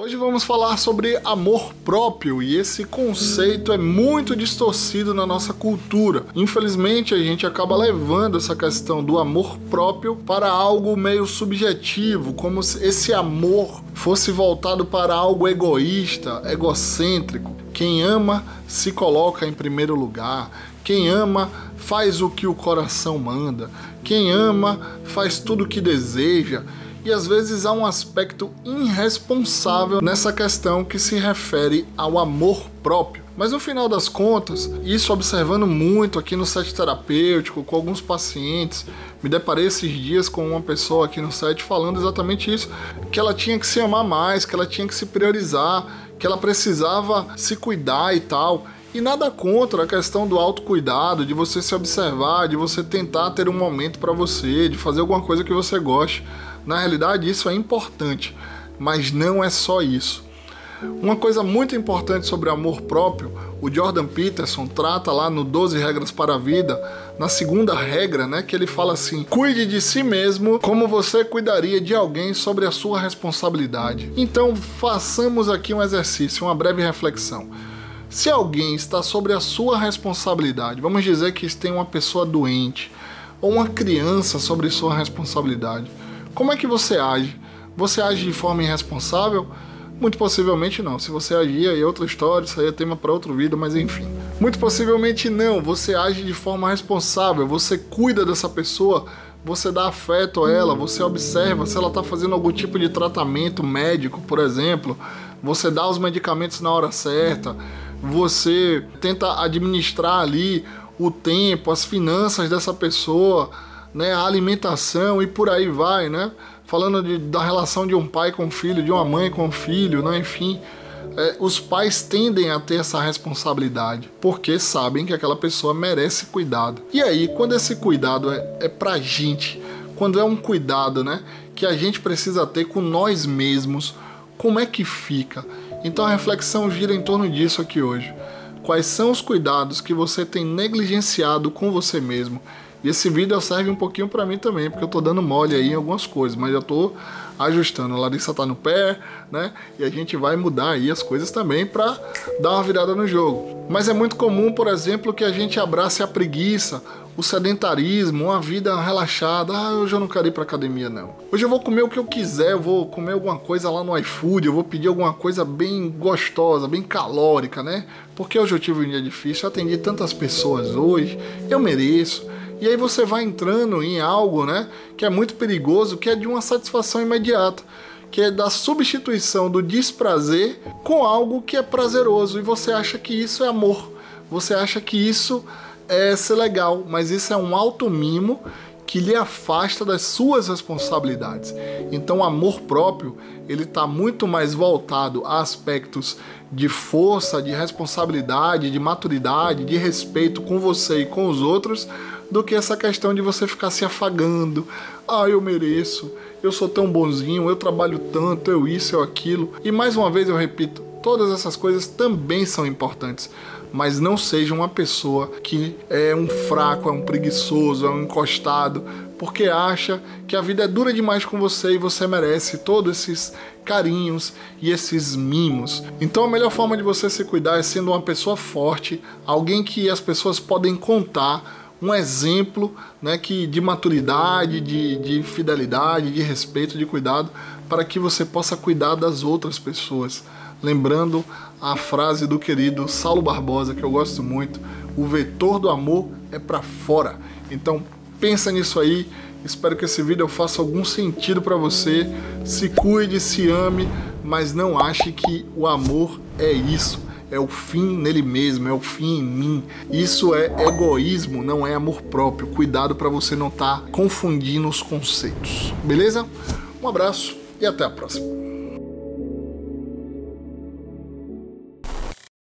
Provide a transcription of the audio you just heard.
Hoje vamos falar sobre amor próprio e esse conceito é muito distorcido na nossa cultura. Infelizmente, a gente acaba levando essa questão do amor próprio para algo meio subjetivo, como se esse amor fosse voltado para algo egoísta, egocêntrico. Quem ama se coloca em primeiro lugar. Quem ama faz o que o coração manda. Quem ama faz tudo o que deseja e às vezes há um aspecto irresponsável nessa questão que se refere ao amor próprio. Mas no final das contas, isso observando muito aqui no set terapêutico, com alguns pacientes, me deparei esses dias com uma pessoa aqui no set falando exatamente isso, que ela tinha que se amar mais, que ela tinha que se priorizar, que ela precisava se cuidar e tal. E nada contra a questão do autocuidado, de você se observar, de você tentar ter um momento para você, de fazer alguma coisa que você goste. Na realidade, isso é importante, mas não é só isso. Uma coisa muito importante sobre amor próprio, o Jordan Peterson trata lá no 12 Regras para a Vida, na segunda regra, né, que ele fala assim: cuide de si mesmo como você cuidaria de alguém sobre a sua responsabilidade. Então, façamos aqui um exercício, uma breve reflexão. Se alguém está sobre a sua responsabilidade, vamos dizer que tem uma pessoa doente ou uma criança sobre sua responsabilidade como é que você age? Você age de forma irresponsável? Muito possivelmente não. Se você agir, aí é outra história, isso aí é tema para outro vídeo, mas enfim. Muito possivelmente não. Você age de forma responsável, você cuida dessa pessoa, você dá afeto a ela, você observa se ela está fazendo algum tipo de tratamento médico, por exemplo, você dá os medicamentos na hora certa, você tenta administrar ali o tempo, as finanças dessa pessoa né, a alimentação e por aí vai, né? Falando de, da relação de um pai com filho, de uma mãe com filho, né? enfim. É, os pais tendem a ter essa responsabilidade porque sabem que aquela pessoa merece cuidado. E aí, quando esse cuidado é, é pra gente, quando é um cuidado né, que a gente precisa ter com nós mesmos, como é que fica? Então a reflexão gira em torno disso aqui hoje. Quais são os cuidados que você tem negligenciado com você mesmo? E esse vídeo serve um pouquinho para mim também, porque eu tô dando mole aí em algumas coisas, mas eu tô ajustando. A Larissa tá no pé, né? E a gente vai mudar aí as coisas também para dar uma virada no jogo. Mas é muito comum, por exemplo, que a gente abrace a preguiça, o sedentarismo, uma vida relaxada. Ah, hoje eu não quero ir pra academia, não. Hoje eu vou comer o que eu quiser, eu vou comer alguma coisa lá no iFood, eu vou pedir alguma coisa bem gostosa, bem calórica, né? Porque hoje eu tive um dia difícil, eu atendi tantas pessoas hoje, eu mereço. E aí você vai entrando em algo, né, que é muito perigoso, que é de uma satisfação imediata, que é da substituição do desprazer com algo que é prazeroso e você acha que isso é amor. Você acha que isso é ser legal, mas isso é um alto mimo que lhe afasta das suas responsabilidades. Então, o amor próprio ele está muito mais voltado a aspectos de força, de responsabilidade, de maturidade, de respeito com você e com os outros, do que essa questão de você ficar se afagando. Ah, eu mereço, eu sou tão bonzinho, eu trabalho tanto, eu isso, eu aquilo. E mais uma vez eu repito, todas essas coisas também são importantes. Mas não seja uma pessoa que é um fraco, é um preguiçoso, é um encostado, porque acha que a vida é dura demais com você e você merece todos esses carinhos e esses mimos. Então a melhor forma de você se cuidar é sendo uma pessoa forte, alguém que as pessoas podem contar um exemplo né, que, de maturidade, de, de fidelidade, de respeito, de cuidado, para que você possa cuidar das outras pessoas. Lembrando a frase do querido Saulo Barbosa, que eu gosto muito: o vetor do amor é para fora. Então pensa nisso aí. Espero que esse vídeo faça algum sentido para você. Se cuide, se ame, mas não ache que o amor é isso é o fim nele mesmo, é o fim em mim. Isso é egoísmo, não é amor próprio. Cuidado para você não estar tá confundindo os conceitos. Beleza? Um abraço e até a próxima.